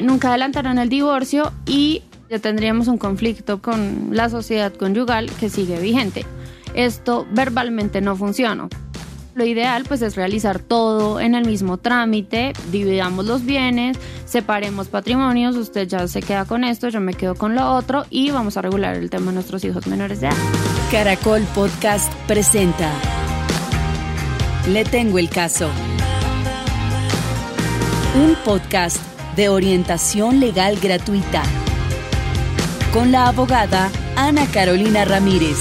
nunca adelantaron el divorcio y ya tendríamos un conflicto con la sociedad conyugal que sigue vigente. Esto verbalmente no funciona. Lo ideal pues es realizar todo en el mismo trámite, dividamos los bienes, separemos patrimonios, usted ya se queda con esto, yo me quedo con lo otro y vamos a regular el tema de nuestros hijos menores de edad. Caracol Podcast presenta Le tengo el caso. Un podcast de orientación legal gratuita con la abogada Ana Carolina Ramírez.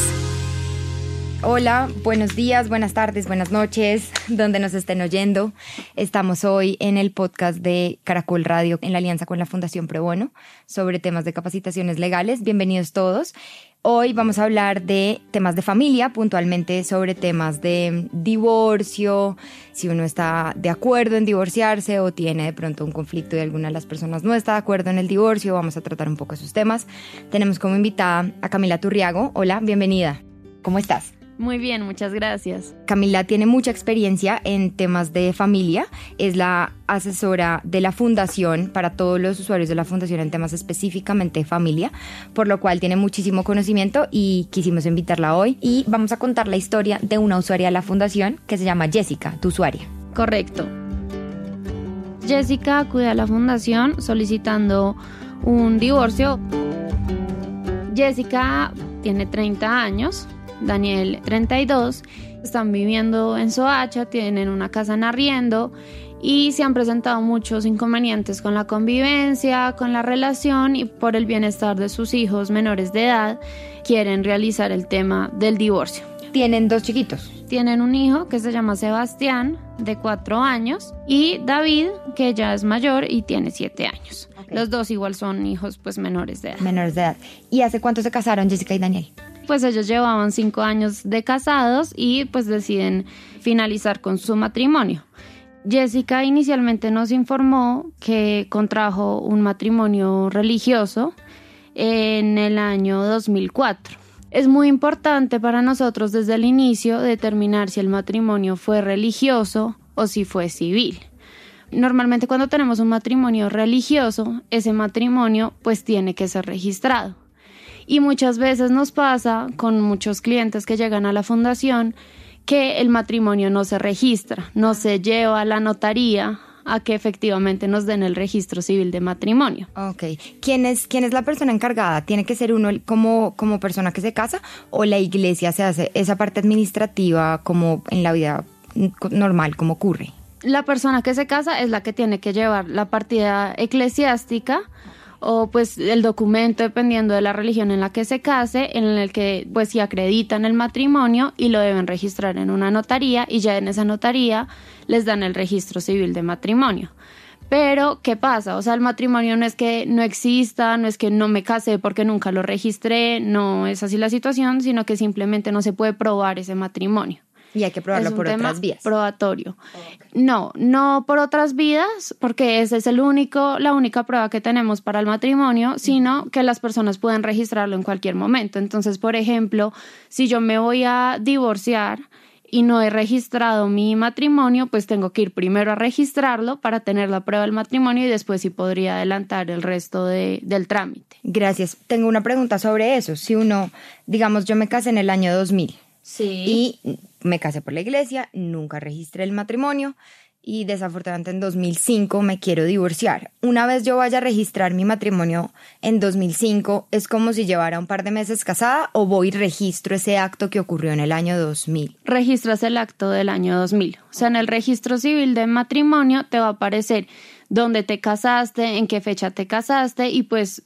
Hola, buenos días, buenas tardes, buenas noches, donde nos estén oyendo. Estamos hoy en el podcast de Caracol Radio en la alianza con la Fundación Pro Bono sobre temas de capacitaciones legales. Bienvenidos todos. Hoy vamos a hablar de temas de familia, puntualmente sobre temas de divorcio, si uno está de acuerdo en divorciarse o tiene de pronto un conflicto y alguna de las personas no está de acuerdo en el divorcio, vamos a tratar un poco esos temas. Tenemos como invitada a Camila Turriago. Hola, bienvenida. ¿Cómo estás? Muy bien, muchas gracias. Camila tiene mucha experiencia en temas de familia, es la asesora de la fundación para todos los usuarios de la fundación en temas específicamente de familia, por lo cual tiene muchísimo conocimiento y quisimos invitarla hoy y vamos a contar la historia de una usuaria de la fundación que se llama Jessica, tu usuaria. Correcto. Jessica acude a la fundación solicitando un divorcio. Jessica tiene 30 años, Daniel 32, están viviendo en Soacha, tienen una casa en arriendo y se han presentado muchos inconvenientes con la convivencia, con la relación y por el bienestar de sus hijos menores de edad quieren realizar el tema del divorcio. Tienen dos chiquitos. Tienen un hijo que se llama Sebastián, de cuatro años, y David, que ya es mayor y tiene siete años. Los dos igual son hijos pues menores de edad. Menores de edad. ¿Y hace cuánto se casaron Jessica y Daniel? Pues ellos llevaban cinco años de casados y pues deciden finalizar con su matrimonio. Jessica inicialmente nos informó que contrajo un matrimonio religioso en el año 2004. Es muy importante para nosotros desde el inicio determinar si el matrimonio fue religioso o si fue civil. Normalmente cuando tenemos un matrimonio religioso, ese matrimonio pues tiene que ser registrado. Y muchas veces nos pasa con muchos clientes que llegan a la fundación que el matrimonio no se registra, no se lleva a la notaría a que efectivamente nos den el registro civil de matrimonio. Ok. ¿Quién es, quién es la persona encargada? ¿Tiene que ser uno como, como persona que se casa o la iglesia se hace esa parte administrativa como en la vida normal, como ocurre? La persona que se casa es la que tiene que llevar la partida eclesiástica o pues el documento dependiendo de la religión en la que se case, en el que pues si acreditan el matrimonio y lo deben registrar en una notaría y ya en esa notaría les dan el registro civil de matrimonio. Pero, ¿qué pasa? O sea, el matrimonio no es que no exista, no es que no me case porque nunca lo registré, no es así la situación, sino que simplemente no se puede probar ese matrimonio. Y hay que probarlo por otras vías. Probatorio. No, no por otras vías, porque esa es el único, la única prueba que tenemos para el matrimonio, sino que las personas pueden registrarlo en cualquier momento. Entonces, por ejemplo, si yo me voy a divorciar y no he registrado mi matrimonio, pues tengo que ir primero a registrarlo para tener la prueba del matrimonio y después sí podría adelantar el resto de, del trámite. Gracias. Tengo una pregunta sobre eso. Si uno, digamos, yo me casé en el año 2000 Sí. Y me casé por la iglesia, nunca registré el matrimonio y desafortunadamente en 2005 me quiero divorciar. Una vez yo vaya a registrar mi matrimonio en 2005, ¿es como si llevara un par de meses casada o voy y registro ese acto que ocurrió en el año 2000? Registras el acto del año 2000. O sea, en el registro civil de matrimonio te va a aparecer dónde te casaste, en qué fecha te casaste y pues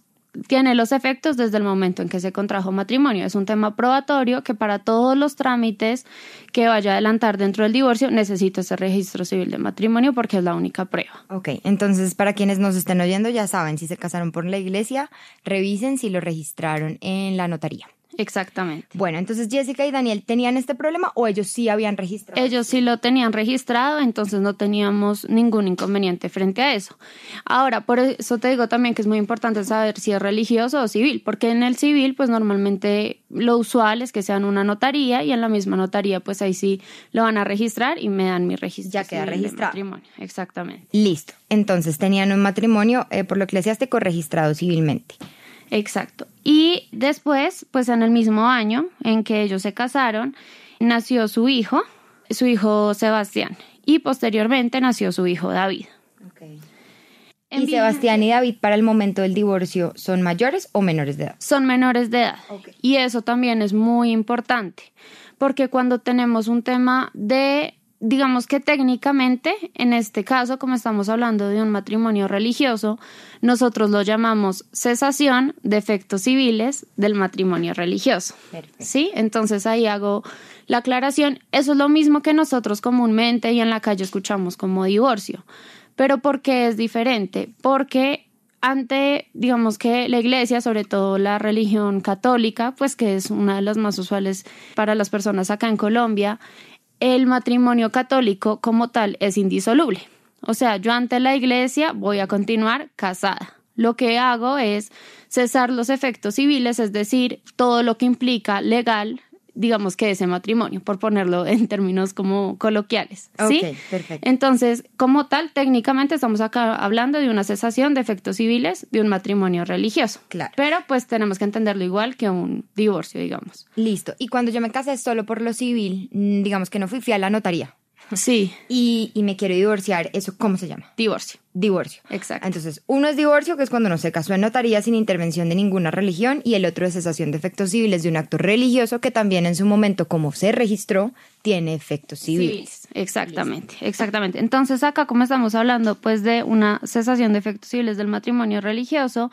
tiene los efectos desde el momento en que se contrajo matrimonio. Es un tema probatorio que para todos los trámites que vaya a adelantar dentro del divorcio necesita ese registro civil de matrimonio porque es la única prueba. Ok, entonces para quienes nos estén oyendo ya saben, si se casaron por la iglesia, revisen si lo registraron en la notaría. Exactamente. Bueno, entonces Jessica y Daniel tenían este problema o ellos sí habían registrado. Ellos sí lo tenían registrado, entonces no teníamos ningún inconveniente frente a eso. Ahora, por eso te digo también que es muy importante saber si es religioso o civil, porque en el civil, pues normalmente lo usual es que sean una notaría y en la misma notaría, pues ahí sí lo van a registrar y me dan mi registro. Ya queda registrado. Matrimonio. Exactamente. Listo. Entonces tenían un matrimonio eh, por lo eclesiástico registrado civilmente. Exacto. Y después, pues en el mismo año en que ellos se casaron, nació su hijo, su hijo Sebastián, y posteriormente nació su hijo David. ¿Y Sebastián y David para el momento del divorcio son mayores o menores de edad? Son menores de edad. Y eso también es muy importante, porque cuando tenemos un tema de digamos que técnicamente, en este caso, como estamos hablando de un matrimonio religioso, nosotros lo llamamos cesación de efectos civiles del matrimonio religioso. ¿Sí? Entonces ahí hago la aclaración. Eso es lo mismo que nosotros comúnmente y en la calle escuchamos como divorcio. Pero ¿por qué es diferente? Porque ante, digamos que la iglesia, sobre todo la religión católica, pues que es una de las más usuales para las personas acá en Colombia, el matrimonio católico como tal es indisoluble. O sea, yo ante la iglesia voy a continuar casada. Lo que hago es cesar los efectos civiles, es decir, todo lo que implica legal digamos que ese matrimonio, por ponerlo en términos como coloquiales. ¿sí? perfecto. Entonces, como tal, técnicamente estamos acá hablando de una cesación de efectos civiles de un matrimonio religioso. Claro. Pero pues tenemos que entenderlo igual que un divorcio, digamos. Listo. Y cuando yo me casé solo por lo civil, mm, digamos que no fui, fui a la notaría. Sí. Y, y me quiero divorciar, ¿eso cómo se llama? Divorcio. Divorcio. Exacto. Entonces, uno es divorcio, que es cuando no se casó en notaría sin intervención de ninguna religión, y el otro es cesación de efectos civiles de un acto religioso que también en su momento, como se registró, tiene efectos civiles. Exactamente, exactamente. Entonces, acá como estamos hablando pues de una cesación de efectos civiles del matrimonio religioso,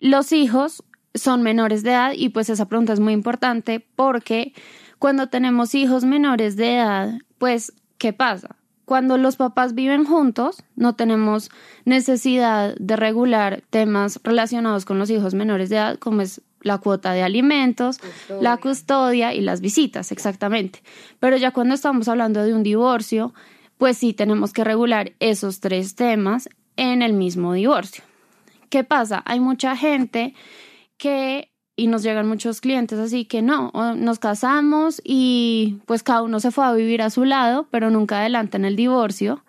los hijos son menores de edad y pues esa pregunta es muy importante porque cuando tenemos hijos menores de edad, pues, ¿qué pasa? cuando los papás viven juntos, no tenemos necesidad de regular temas relacionados con los hijos menores de edad, como es la cuota de alimentos, la custodia y las visitas, exactamente. Pero ya cuando estamos hablando de un divorcio, pues sí tenemos que regular esos tres temas en el mismo divorcio. ¿Qué pasa? Hay mucha gente que y nos llegan muchos clientes así que no, nos casamos y pues cada uno se fue a vivir a su lado, pero nunca adelante en el divorcio.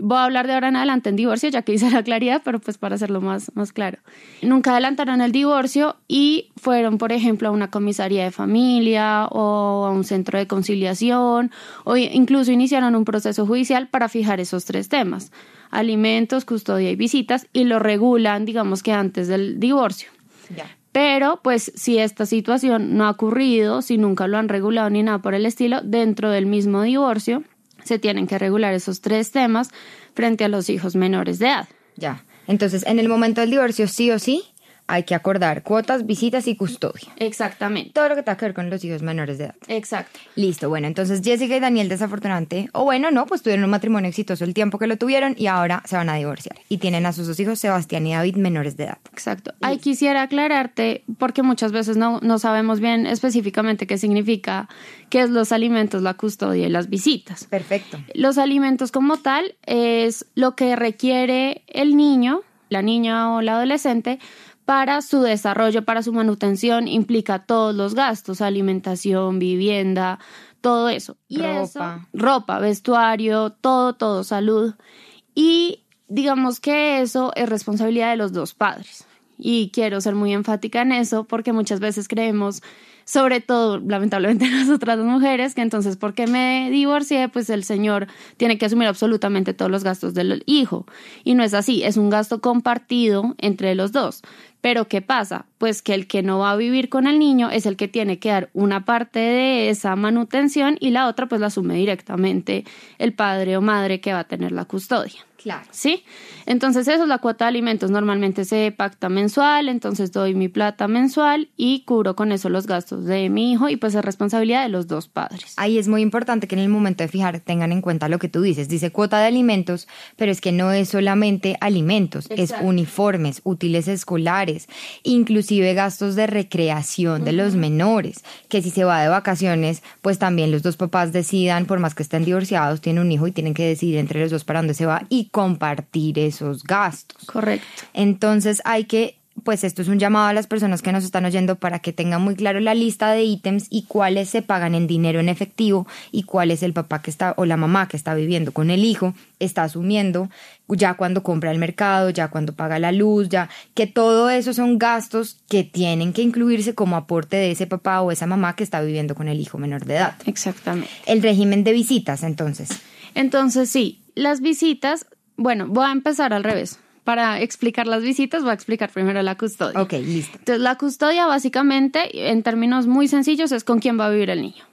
Voy a hablar de ahora en adelante en divorcio, ya que hice la claridad, pero pues para hacerlo más, más claro. Nunca adelantaron el divorcio y fueron, por ejemplo, a una comisaría de familia o a un centro de conciliación o incluso iniciaron un proceso judicial para fijar esos tres temas, alimentos, custodia y visitas, y lo regulan, digamos que antes del divorcio. Pero, pues, si esta situación no ha ocurrido, si nunca lo han regulado ni nada por el estilo, dentro del mismo divorcio se tienen que regular esos tres temas frente a los hijos menores de edad. Ya. Entonces, en el momento del divorcio, sí o sí, hay que acordar cuotas, visitas y custodia. Exactamente. Todo lo que tenga que ver con los hijos menores de edad. Exacto. Listo, bueno, entonces Jessica y Daniel desafortunadamente, o bueno, no, pues tuvieron un matrimonio exitoso el tiempo que lo tuvieron y ahora se van a divorciar. Y tienen a sus dos hijos, Sebastián y David, menores de edad. Exacto. Ahí quisiera aclararte, porque muchas veces no, no sabemos bien específicamente qué significa, qué es los alimentos, la custodia y las visitas. Perfecto. Los alimentos como tal es lo que requiere el niño, la niña o la adolescente, para su desarrollo, para su manutención, implica todos los gastos, alimentación, vivienda, todo eso. Y ropa. ropa, vestuario, todo, todo, salud. Y digamos que eso es responsabilidad de los dos padres. Y quiero ser muy enfática en eso porque muchas veces creemos sobre todo lamentablemente nosotras mujeres, que entonces porque me divorcié, pues el señor tiene que asumir absolutamente todos los gastos del hijo. Y no es así, es un gasto compartido entre los dos. Pero ¿qué pasa? Pues que el que no va a vivir con el niño es el que tiene que dar una parte de esa manutención y la otra pues la asume directamente el padre o madre que va a tener la custodia. Claro. ¿Sí? Entonces eso es la cuota de alimentos. Normalmente se pacta mensual, entonces doy mi plata mensual y cubro con eso los gastos de mi hijo y pues es responsabilidad de los dos padres. Ahí es muy importante que en el momento de fijar tengan en cuenta lo que tú dices. Dice cuota de alimentos, pero es que no es solamente alimentos, es uniformes, útiles escolares, inclusive gastos de recreación de los menores, que si se va de vacaciones, pues también los dos papás decidan, por más que estén divorciados, tienen un hijo y tienen que decidir entre los dos para dónde se va y compartir esos gastos. Correcto. Entonces hay que pues esto es un llamado a las personas que nos están oyendo para que tengan muy claro la lista de ítems y cuáles se pagan en dinero en efectivo y cuál es el papá que está o la mamá que está viviendo con el hijo está asumiendo ya cuando compra el mercado, ya cuando paga la luz, ya que todo eso son gastos que tienen que incluirse como aporte de ese papá o esa mamá que está viviendo con el hijo menor de edad. Exactamente. El régimen de visitas, entonces. Entonces, sí, las visitas, bueno, voy a empezar al revés para explicar las visitas, voy a explicar primero la custodia. Ok, listo. Entonces, la custodia básicamente, en términos muy sencillos, es con quién va a vivir el niño.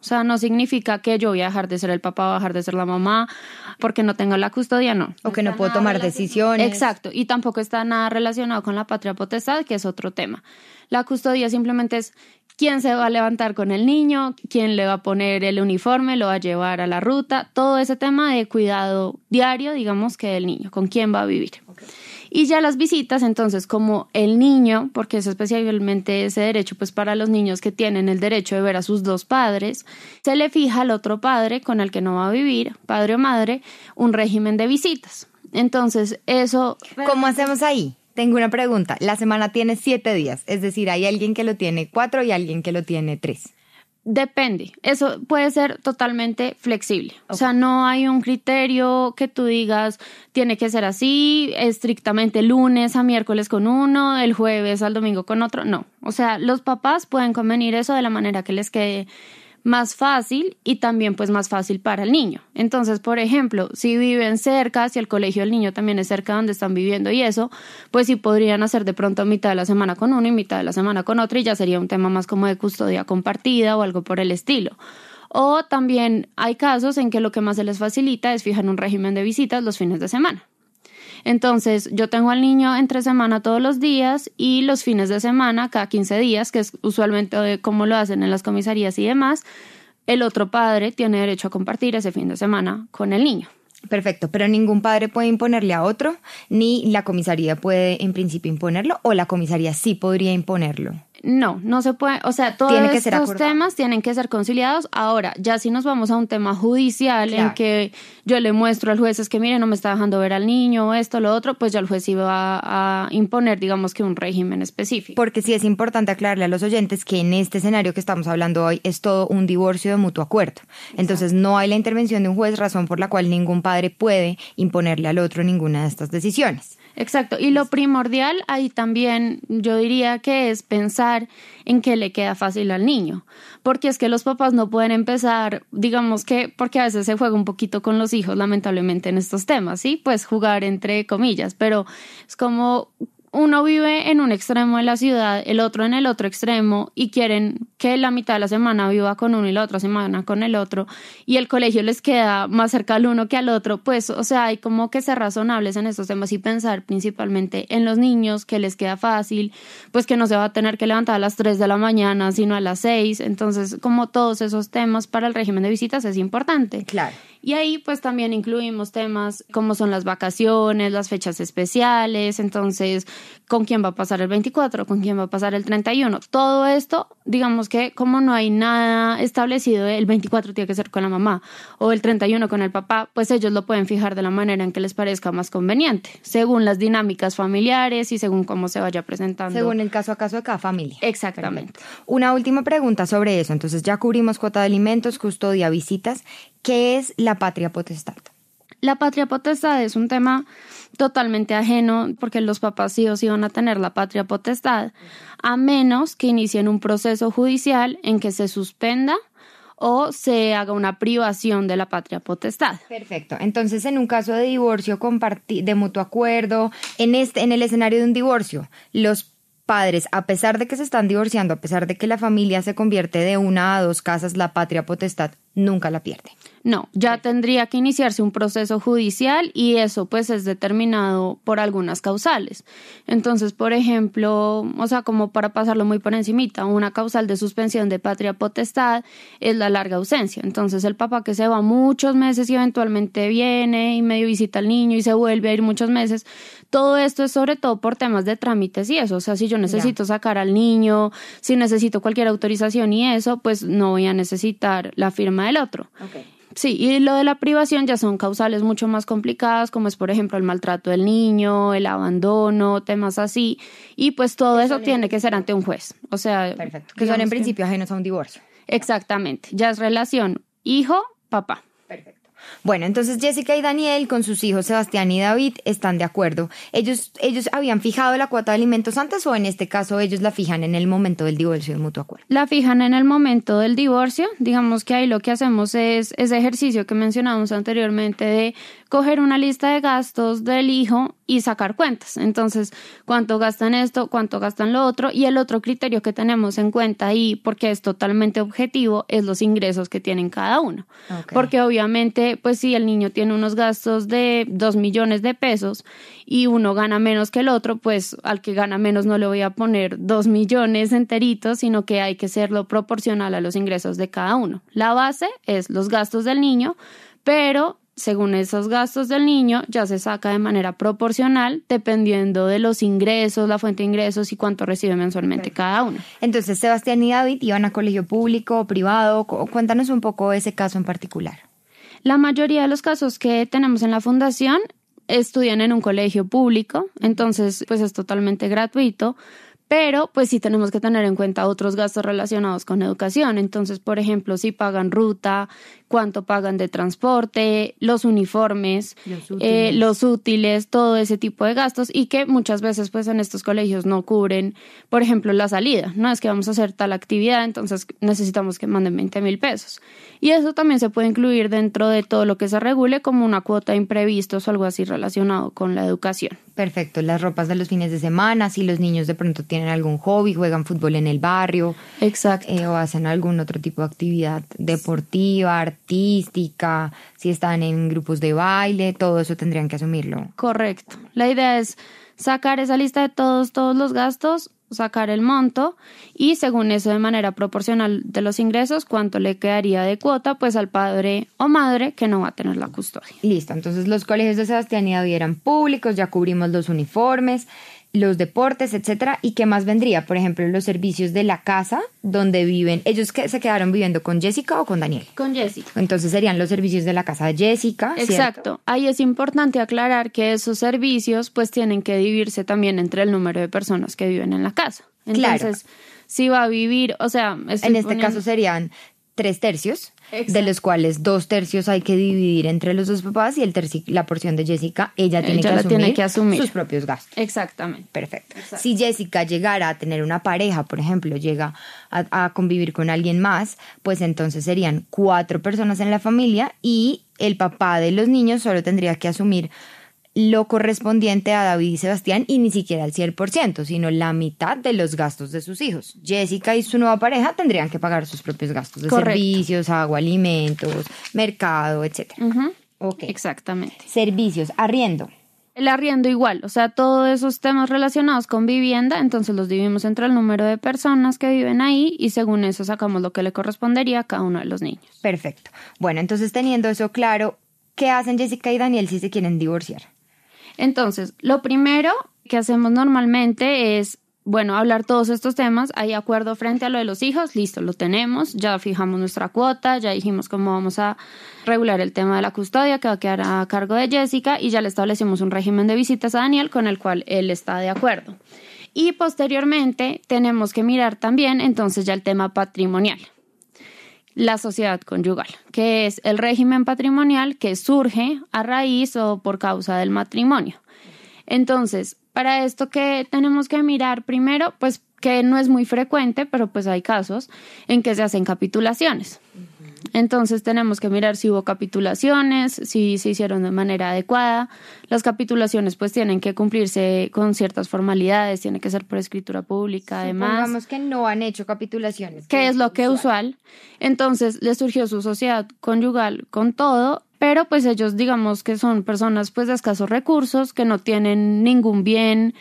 O sea, no significa que yo voy a dejar de ser el papá o dejar de ser la mamá porque no tengo la custodia, no. O que no puedo tomar decisiones. Exacto, y tampoco está nada relacionado con la patria potestad, que es otro tema. La custodia simplemente es quién se va a levantar con el niño, quién le va a poner el uniforme, lo va a llevar a la ruta, todo ese tema de cuidado diario, digamos que del niño, con quién va a vivir. Y ya las visitas, entonces, como el niño, porque es especialmente ese derecho, pues para los niños que tienen el derecho de ver a sus dos padres, se le fija al otro padre con el que no va a vivir, padre o madre, un régimen de visitas. Entonces, eso... ¿Cómo hacemos ahí? Tengo una pregunta. La semana tiene siete días, es decir, hay alguien que lo tiene cuatro y alguien que lo tiene tres. Depende, eso puede ser totalmente flexible. O sea, no hay un criterio que tú digas tiene que ser así, estrictamente lunes a miércoles con uno, el jueves al domingo con otro. No, o sea, los papás pueden convenir eso de la manera que les quede más fácil y también pues más fácil para el niño. Entonces, por ejemplo, si viven cerca, si el colegio del niño también es cerca donde están viviendo y eso, pues sí podrían hacer de pronto mitad de la semana con uno y mitad de la semana con otro y ya sería un tema más como de custodia compartida o algo por el estilo. O también hay casos en que lo que más se les facilita es fijar un régimen de visitas los fines de semana. Entonces, yo tengo al niño entre semana todos los días y los fines de semana, cada 15 días, que es usualmente como lo hacen en las comisarías y demás, el otro padre tiene derecho a compartir ese fin de semana con el niño. Perfecto, pero ningún padre puede imponerle a otro, ni la comisaría puede en principio imponerlo, o la comisaría sí podría imponerlo. No, no se puede, o sea, todos estos temas tienen que ser conciliados. Ahora, ya si nos vamos a un tema judicial en que yo le muestro al juez es que mire, no me está dejando ver al niño, esto, lo otro, pues ya el juez iba a, imponer, digamos que un régimen específico. Porque sí es importante aclararle a los oyentes que en este escenario que estamos hablando hoy es todo un divorcio de mutuo acuerdo. Entonces no hay la intervención de un juez, razón por la cual ningún padre puede imponerle al otro ninguna de estas decisiones. Exacto. Y lo primordial ahí también yo diría que es pensar en qué le queda fácil al niño. Porque es que los papás no pueden empezar, digamos que, porque a veces se juega un poquito con los hijos, lamentablemente, en estos temas, ¿sí? Pues jugar entre comillas, pero es como uno vive en un extremo de la ciudad, el otro en el otro extremo y quieren que la mitad de la semana viva con uno y la otra semana con el otro y el colegio les queda más cerca al uno que al otro, pues, o sea, hay como que ser razonables en estos temas y pensar principalmente en los niños, que les queda fácil, pues que no se va a tener que levantar a las 3 de la mañana, sino a las 6, entonces como todos esos temas para el régimen de visitas es importante. Claro. Y ahí pues también incluimos temas como son las vacaciones, las fechas especiales, entonces con quién va a pasar el 24, con quién va a pasar el 31. Todo esto, digamos que como no hay nada establecido, el 24 tiene que ser con la mamá o el 31 con el papá, pues ellos lo pueden fijar de la manera en que les parezca más conveniente, según las dinámicas familiares y según cómo se vaya presentando. Según el caso a caso de cada familia. Exactamente. Una última pregunta sobre eso. Entonces ya cubrimos cuota de alimentos, custodia, visitas. ¿Qué es la patria potestad? La patria potestad es un tema totalmente ajeno porque los papás sí o sí van a tener la patria potestad, a menos que inicien un proceso judicial en que se suspenda o se haga una privación de la patria potestad. Perfecto. Entonces, en un caso de divorcio de mutuo acuerdo, en este en el escenario de un divorcio, los padres, a pesar de que se están divorciando, a pesar de que la familia se convierte de una a dos casas, la patria potestad nunca la pierde. No, ya tendría que iniciarse un proceso judicial y eso pues es determinado por algunas causales. Entonces, por ejemplo, o sea, como para pasarlo muy por encimita, una causal de suspensión de patria potestad es la larga ausencia. Entonces, el papá que se va muchos meses y eventualmente viene y medio visita al niño y se vuelve a ir muchos meses, todo esto es sobre todo por temas de trámites y eso. O sea, si yo necesito sacar al niño, si necesito cualquier autorización y eso, pues no voy a necesitar la firma del otro. Sí, y lo de la privación ya son causales mucho más complicadas, como es por ejemplo el maltrato del niño, el abandono, temas así, y pues todo eso tiene que ser ante un juez. O sea, Perfecto. Que son en principio ajenos a un divorcio. Exactamente, ya es relación hijo-papá. Perfecto. Bueno, entonces Jessica y Daniel con sus hijos Sebastián y David están de acuerdo. ¿Ellos, ellos habían fijado la cuota de alimentos antes o en este caso ellos la fijan en el momento del divorcio de mutuo acuerdo? La fijan en el momento del divorcio. Digamos que ahí lo que hacemos es ese ejercicio que mencionamos anteriormente de coger una lista de gastos del hijo y sacar cuentas. Entonces, cuánto gastan esto, cuánto gastan lo otro. Y el otro criterio que tenemos en cuenta ahí, porque es totalmente objetivo, es los ingresos que tienen cada uno. Porque obviamente, pues si el niño tiene unos gastos de dos millones de pesos y uno gana menos que el otro, pues al que gana menos no le voy a poner dos millones enteritos, sino que hay que serlo proporcional a los ingresos de cada uno. La base es los gastos del niño, pero según esos gastos del niño, ya se saca de manera proporcional dependiendo de los ingresos, la fuente de ingresos y cuánto recibe mensualmente cada uno. Entonces, Sebastián y David iban a colegio público o privado. Cuéntanos un poco ese caso en particular. La mayoría de los casos que tenemos en la fundación estudian en un colegio público, entonces pues es totalmente gratuito, pero pues sí tenemos que tener en cuenta otros gastos relacionados con educación. Entonces, por ejemplo, si pagan ruta, cuánto pagan de transporte, los uniformes, eh, los útiles. todo ese tipo de gastos y que muchas veces pues en estos colegios no cubren, por ejemplo, la salida. No es que vamos a hacer tal actividad, entonces necesitamos que manden 20 mil pesos. Y eso también se puede incluir dentro de todo lo que se regule como una cuota de imprevistos o algo así relacionado con la educación. Perfecto, las ropas de los fines de semana, si los niños de pronto tienen algún hobby, juegan fútbol en el barrio. Exacto. Eh, o hacen algún otro tipo de actividad deportiva, artística, si están en grupos de baile, todo eso tendrían que asumirlo. Correcto. La idea es sacar esa lista de todos, todos los gastos, sacar el monto y según eso de manera proporcional de los ingresos, cuánto le quedaría de cuota pues al padre o madre que no va a tener la custodia. Listo, entonces los colegios de Sebastián y David eran públicos, ya cubrimos los uniformes, los deportes, etcétera, y qué más vendría, por ejemplo, los servicios de la casa donde viven. Ellos que se quedaron viviendo con Jessica o con Daniel. Con Jessica. Entonces serían los servicios de la casa de Jessica. Exacto. Ahí es importante aclarar que esos servicios pues tienen que dividirse también entre el número de personas que viven en la casa. Entonces, si va a vivir, o sea, en este caso serían tres tercios, de los cuales dos tercios hay que dividir entre los dos papás y el la porción de Jessica, ella, tiene, que asumir sus propios gastos. Exactamente. Perfecto. Si Jessica llegara a tener una pareja, por ejemplo, llega a, a convivir con alguien más, pues entonces serían cuatro personas en la familia y el papá de los niños solo tendría que asumir lo correspondiente a David y Sebastián y ni siquiera el 100%, sino la mitad de los gastos de sus hijos. Jessica y su nueva pareja tendrían que pagar sus propios gastos de servicios, agua, alimentos, mercado, etc. Exactamente. Servicios, arriendo. El arriendo igual, o sea, todos esos temas relacionados con vivienda, entonces los dividimos entre el número de personas que viven ahí y según eso sacamos lo que le correspondería a cada uno de los niños. Perfecto. Bueno, entonces teniendo eso claro, ¿qué hacen Jessica y Daniel si se quieren divorciar? Entonces, lo primero que hacemos normalmente es bueno, hablar todos estos temas, hay acuerdo frente a lo de los hijos, listo, lo tenemos, ya fijamos nuestra cuota, ya dijimos cómo vamos a regular el tema de la custodia que va a quedar a cargo de Jessica y ya le establecimos un régimen de visitas a Daniel con el cual él está de acuerdo. Y posteriormente tenemos que mirar también entonces ya el tema patrimonial la sociedad conyugal, que es el régimen patrimonial que surge a raíz o por causa del matrimonio. Entonces, para esto que tenemos que mirar primero, pues que no es muy frecuente, pero pues hay casos en que se hacen capitulaciones. Entonces tenemos que mirar si hubo capitulaciones, si se hicieron de manera adecuada. Las capitulaciones pues tienen que cumplirse con ciertas formalidades, tiene que ser por escritura pública además. Supongamos que no han hecho capitulaciones. Que es lo que usual. Entonces le surgió su sociedad conyugal con todo, pero pues ellos digamos que son personas pues de escasos recursos, que no tienen ningún bien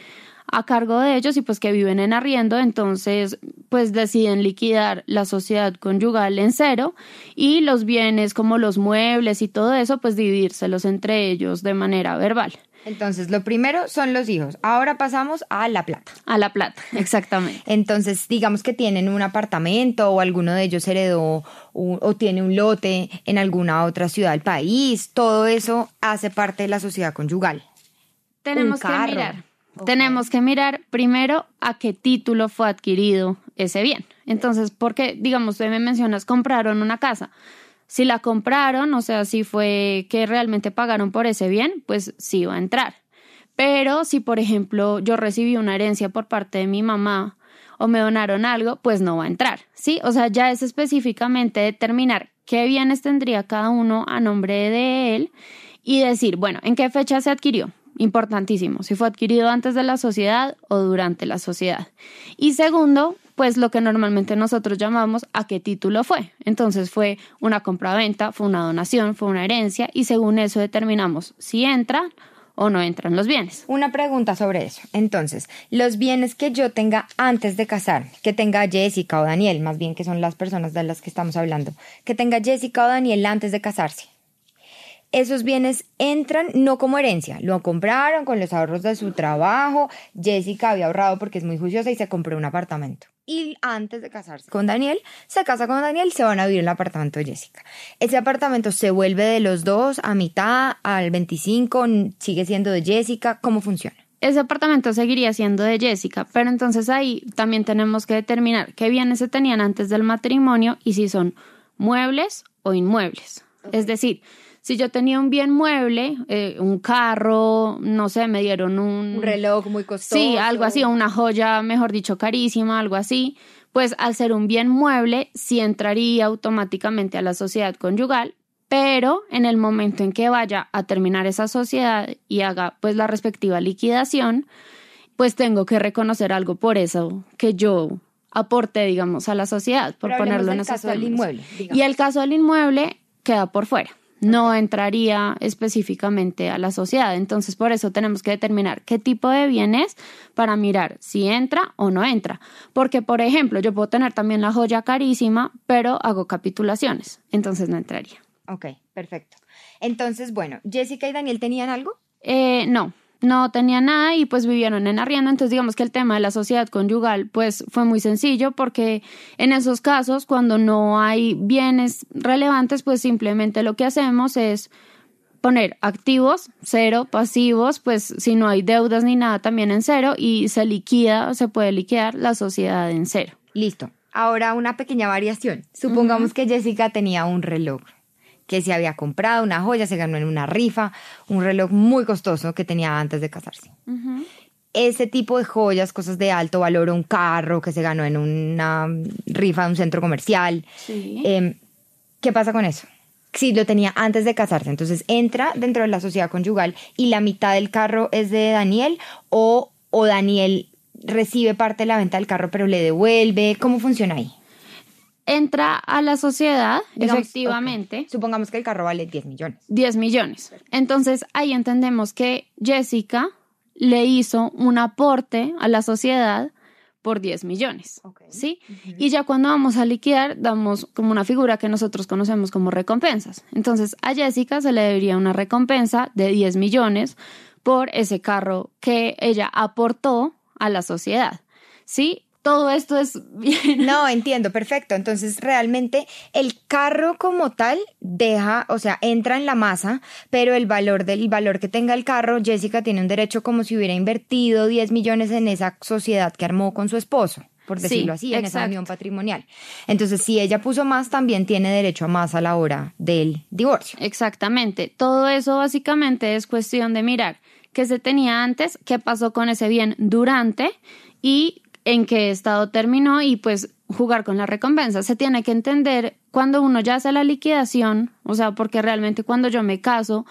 a cargo de ellos y pues que viven en arriendo, entonces pues deciden liquidar la sociedad conyugal en cero y los bienes como los muebles y todo eso pues dividírselos entre ellos de manera verbal. Entonces, lo primero son los hijos. Ahora pasamos a la plata. A la plata, exactamente. Entonces, digamos que tienen un apartamento o alguno de ellos heredó o tiene un lote en alguna otra ciudad del país. Todo eso hace parte de la sociedad conyugal. Tenemos que mirar tenemos que mirar primero a qué título fue adquirido ese bien. Entonces, porque, digamos, usted me mencionas, compraron una casa. Si la compraron, o sea, si fue que realmente pagaron por ese bien, pues sí va a entrar. Pero si, por ejemplo, yo recibí una herencia por parte de mi mamá o me donaron algo, pues no va a entrar. ¿Sí? O sea, ya es específicamente determinar qué bienes tendría cada uno a nombre de él y decir, bueno, ¿en qué fecha se adquirió? Importantísimo, si fue adquirido antes de la sociedad o durante la sociedad. Y segundo, pues lo que normalmente nosotros llamamos a qué título fue. Entonces fue una compra-venta, fue una donación, fue una herencia y según eso determinamos si entra o no entran los bienes. Una pregunta sobre eso. Entonces, los bienes que yo tenga antes de casarme, que tenga Jessica o Daniel, más bien que son las personas de las que estamos hablando, que tenga Jessica o Daniel antes de casarse, esos bienes entran no como herencia, lo compraron con los ahorros de su trabajo, Jessica había ahorrado porque es muy juiciosa y se compró un apartamento. Y antes de casarse con Daniel, se casa con Daniel y se van a vivir en el apartamento de Jessica. Ese apartamento se vuelve de los dos a mitad, al 25, sigue siendo de Jessica. ¿Cómo funciona? ese apartamento seguiría siendo de Jessica, pero entonces ahí también tenemos que determinar qué bienes se tenían antes del matrimonio y si son muebles o inmuebles. Es decir, si yo tenía un bien mueble, eh, un carro, no sé, me dieron un... Un reloj muy costoso. Sí, algo así, una joya, mejor dicho, carísima, algo así, pues al ser un bien mueble, sí entraría automáticamente a la sociedad conyugal, pero en el momento en que vaya a terminar esa sociedad y haga pues la respectiva liquidación, pues tengo que reconocer algo por eso que yo aporte, digamos, a la sociedad, por ponerlo en el caso del inmueble. Y el caso del inmueble queda por fuera no entraría específicamente a la sociedad. Entonces, por eso tenemos que determinar qué tipo de bienes para mirar si entra o no entra. Porque, por ejemplo, yo puedo tener también la joya carísima, pero hago capitulaciones. Entonces, no entraría. Ok, perfecto. Entonces, bueno, ¿Jessica y Daniel tenían algo? Eh, no, no tenía nada y pues vivieron en arriendo. Entonces digamos que el tema de la sociedad conyugal pues fue muy sencillo porque en esos casos cuando no hay bienes relevantes pues simplemente lo que hacemos es poner activos, cero, pasivos, pues si no hay deudas ni nada también en cero y se liquida, se puede liquidar la sociedad en cero. Listo. Ahora una pequeña variación. Supongamos que Jessica tenía un reloj que se había comprado una joya, se ganó en una rifa, un reloj muy costoso que tenía antes de casarse. Ese tipo de joyas, cosas de alto valor, un carro que se ganó en una rifa de un centro comercial. Em, ¿Qué pasa con eso? Si lo tenía antes de casarse, entonces entra dentro de la sociedad conyugal y la mitad del carro es de Daniel o, o Daniel recibe parte de la venta del carro pero le devuelve. ¿Cómo funciona ahí? Entra a la sociedad, efectivamente. Supongamos que el carro vale 10 millones. 10 millones. Entonces ahí entendemos que Jessica le hizo un aporte a la sociedad por 10 millones. ¿Sí? Y ya cuando vamos a liquidar, damos como una figura que nosotros conocemos como recompensas. Entonces a Jessica se le debería una recompensa de 10 millones por ese carro que ella aportó a la sociedad. ¿Sí? Todo esto es bien. No, entiendo, perfecto. Entonces, realmente el carro como tal deja, o sea, entra en la masa, pero el valor del valor que tenga el carro, Jessica tiene un derecho como si hubiera invertido 10 millones en esa sociedad que armó con su esposo por decirlo así, en esa unión patrimonial. Entonces, si ella puso más, también tiene derecho a más a la hora del divorcio. Exactamente. Todo eso básicamente es cuestión de mirar qué se tenía antes, qué pasó con ese bien durante y en qué estado terminó y pues jugar con la recompensa. Se tiene que entender cuando uno ya hace la liquidación, o sea, porque realmente cuando yo me caso,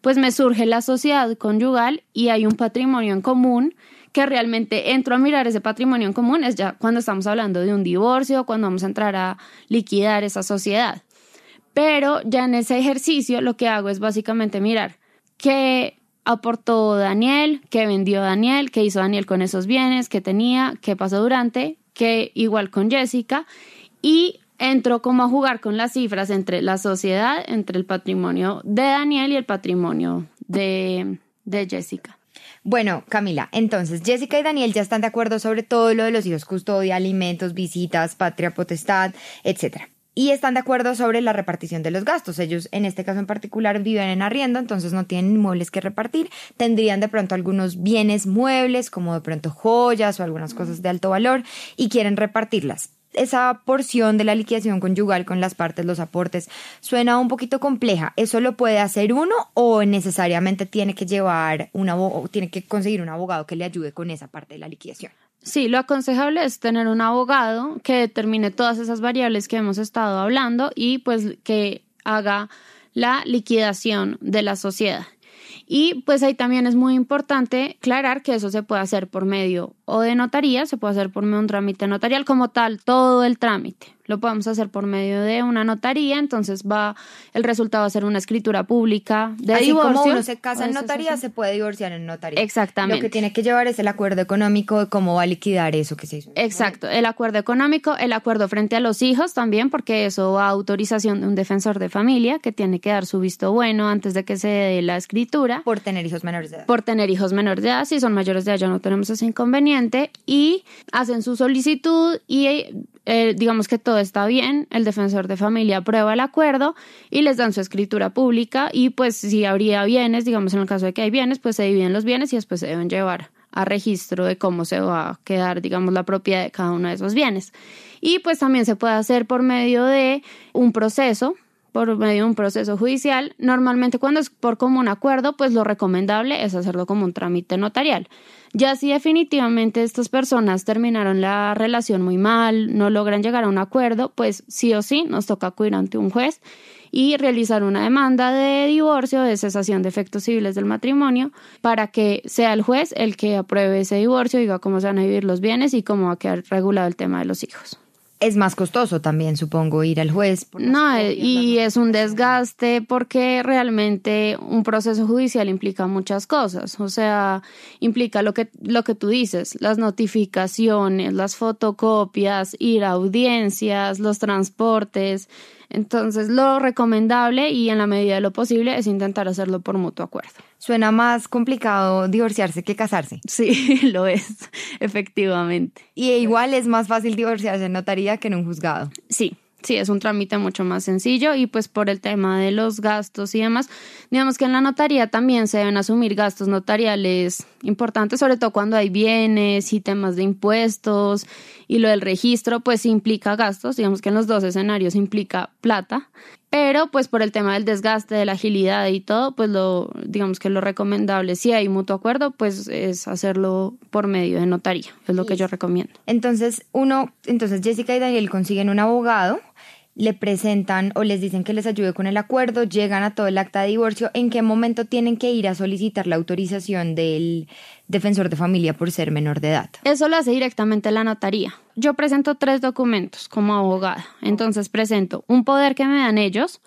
pues me surge la sociedad conyugal y hay un patrimonio en común que realmente entro a mirar ese patrimonio en común es ya cuando estamos hablando de un divorcio, cuando vamos a entrar a liquidar esa sociedad. Pero ya en ese ejercicio lo que hago es básicamente mirar qué aportó Daniel, qué vendió Daniel, qué hizo Daniel con esos bienes, qué tenía, qué pasó durante, qué igual con Jessica y entro como a jugar con las cifras entre la sociedad, entre el patrimonio de Daniel y el patrimonio de, de Jessica. Bueno, Camila, entonces Jessica y Daniel ya están de acuerdo sobre todo lo de los hijos custodia, alimentos, visitas, patria potestad, etcétera. Y están de acuerdo sobre la repartición de los gastos. Ellos, en este caso en particular, viven en arriendo, entonces no tienen inmuebles que repartir. Tendrían de pronto algunos bienes muebles, como de pronto joyas o algunas cosas de alto valor, y quieren repartirlas esa porción de la liquidación conyugal con las partes, los aportes, suena un poquito compleja. ¿Eso lo puede hacer uno o necesariamente tiene que llevar un abogado, tiene que conseguir un abogado que le ayude con esa parte de la liquidación? Sí, lo aconsejable es tener un abogado que determine todas esas variables que hemos estado hablando y pues que haga la liquidación de la sociedad. Y pues ahí también es muy importante aclarar que eso se puede hacer por medio o de notaría, se puede hacer por medio de un trámite notarial como tal, todo el trámite lo podemos hacer por medio de una notaría, entonces va, el resultado va a ser una escritura pública de Así divorcio. como uno se casa en notaría, se puede divorciar en notaría. Exactamente. Lo que tiene que llevar es el acuerdo económico de cómo va a liquidar eso que se hizo. Exacto, el acuerdo económico, el acuerdo frente a los hijos también, porque eso va a autorización de un defensor de familia que tiene que dar su visto bueno antes de que se dé la escritura. Por tener hijos menores de edad. Por tener hijos menores de edad, si son mayores de edad ya no tenemos ese inconveniente y hacen su solicitud y eh, digamos que todo está bien, el defensor de familia aprueba el acuerdo y les dan su escritura pública y pues si habría bienes, digamos en el caso de que hay bienes, pues se dividen los bienes y después se deben llevar a registro de cómo se va a quedar, digamos, la propiedad de cada uno de esos bienes. Y pues también se puede hacer por medio de un proceso, por medio de un proceso judicial. Normalmente cuando es por común acuerdo, pues lo recomendable es hacerlo como un trámite notarial. Ya si definitivamente estas personas terminaron la relación muy mal, no logran llegar a un acuerdo, pues sí o sí nos toca acudir ante un juez y realizar una demanda de divorcio, de cesación de efectos civiles del matrimonio, para que sea el juez el que apruebe ese divorcio, diga cómo se van a vivir los bienes y cómo va a quedar regulado el tema de los hijos es más costoso también, supongo, ir al juez. no, y es un desgaste porque realmente un proceso judicial implica muchas cosas. O sea, implica lo que, lo que tú dices, las notificaciones, las fotocopias, ir a audiencias, los transportes. Entonces, lo recomendable y en la medida de lo posible es intentar hacerlo por mutuo acuerdo. Suena más complicado divorciarse que casarse. Sí, lo es, efectivamente. Y igual es más fácil divorciarse en notaría que en un juzgado. Sí, Sí, es un trámite mucho más sencillo y pues por el tema de los gastos y demás, digamos que en la notaría también se deben asumir gastos notariales importantes, sobre todo cuando hay bienes y temas de impuestos y lo del registro, pues implica gastos, digamos que en los dos escenarios implica plata, pero pues por el tema del desgaste, de la agilidad y todo, pues lo, digamos que lo recomendable, si hay mutuo acuerdo, pues es hacerlo por medio de notaría, es lo que yo recomiendo. Entonces, uno, entonces Jessica y Daniel consiguen un abogado le presentan o les dicen que les ayude con el acuerdo, llegan a todo el acta de divorcio, ¿en qué momento tienen que ir a solicitar la autorización del defensor de familia por ser menor de edad? Eso lo hace directamente la notaría. Yo presento tres documentos como abogada. Entonces presento un poder que me dan ellos,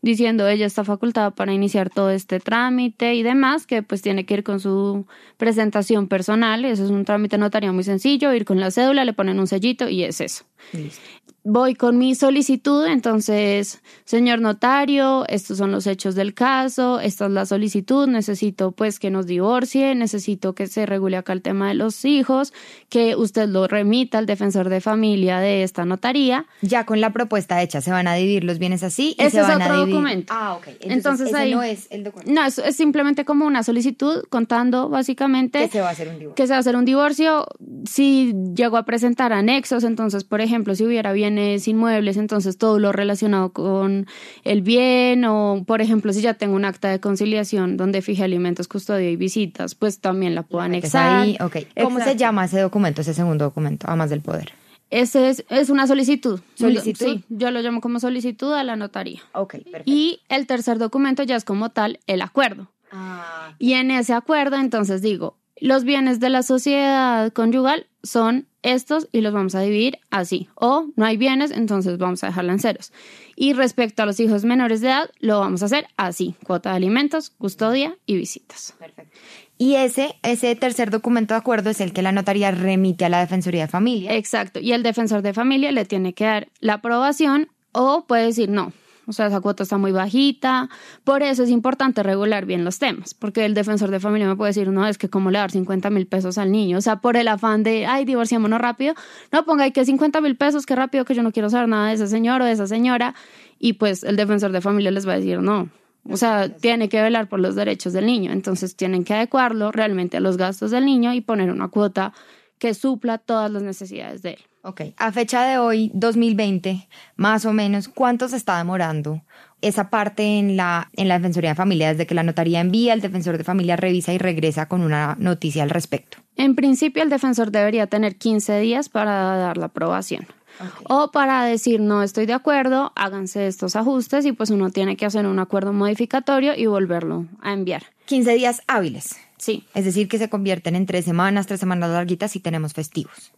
diciendo ella está facultada para iniciar todo este trámite y demás, que pues tiene que ir con su presentación personal, eso es un trámite notario muy sencillo, ir con la cédula, le ponen un sellito y es eso voy con mi solicitud, entonces, señor notario, estos son los hechos del caso, esta es la solicitud, necesito pues que nos divorcie, necesito que se regule acá el tema de los hijos, que usted lo remita al defensor de familia de esta notaría. Ya con la propuesta hecha, se van a dividir los bienes así y ese se van es otro a dividir. documento. Ah, ok. Entonces, ese ahí no es el documento. No, es, es simplemente como una solicitud contando básicamente Que se va a hacer un divorcio. que se va a hacer un divorcio. Si llego a presentar anexos, entonces, por ejemplo, si hubiera bienes bienes inmuebles, entonces todo lo relacionado con el bien o, por ejemplo, si ya tengo un acta de conciliación donde fije alimentos, custodia y visitas, pues también la puedo anexar. Ahí, ok. ¿Cómo se llama ese documento, ese segundo documento, además del poder? Ese es, es una solicitud. ¿Solicitud? Sí, yo lo llamo como solicitud a la notaría. Ok, perfecto. Y el tercer documento ya es como tal el acuerdo. Ah, Y en ese acuerdo, entonces digo, los bienes de la sociedad conyugal son estos y los vamos a dividir así. O no hay bienes, entonces vamos a dejarla en ceros. Y respecto a los hijos menores de edad, lo vamos a hacer así. Cuota de alimentos, custodia y visitas. perfecto. Y ese, ese tercer documento de acuerdo es el que la notaría remite a la Defensoría de Familia. Exacto. Y el defensor de familia le tiene que dar la aprobación o puede decir no. O sea, esa cuota está muy bajita. Por eso es importante regular bien los temas. Porque el defensor de familia me puede decir, no, es que cómo le dar 50 mil pesos al niño. O sea, por el afán de, ay, divorciémonos rápido. No, ponga ahí que 50 mil pesos, qué rápido que yo no quiero saber nada de ese señor o de esa señora. Y pues el defensor de familia les va a decir, no. O sea, tiene que velar por los derechos del niño. Entonces tienen que adecuarlo realmente a los gastos del niño y poner una cuota que supla todas las necesidades de él. Ok, a fecha de hoy, 2020, más o menos, ¿cuánto se está demorando esa parte en la, en la Defensoría de Familia? Desde que la notaría envía, el defensor de familia revisa y regresa con una noticia al respecto. En principio, el defensor debería tener 15 días para dar la aprobación. O para decir, no estoy de acuerdo, háganse estos ajustes y pues uno tiene que hacer un acuerdo modificatorio y volverlo a enviar. 15 días hábiles. Sí. Es decir, que se convierten en tres semanas, tres semanas larguitas si tenemos festivos.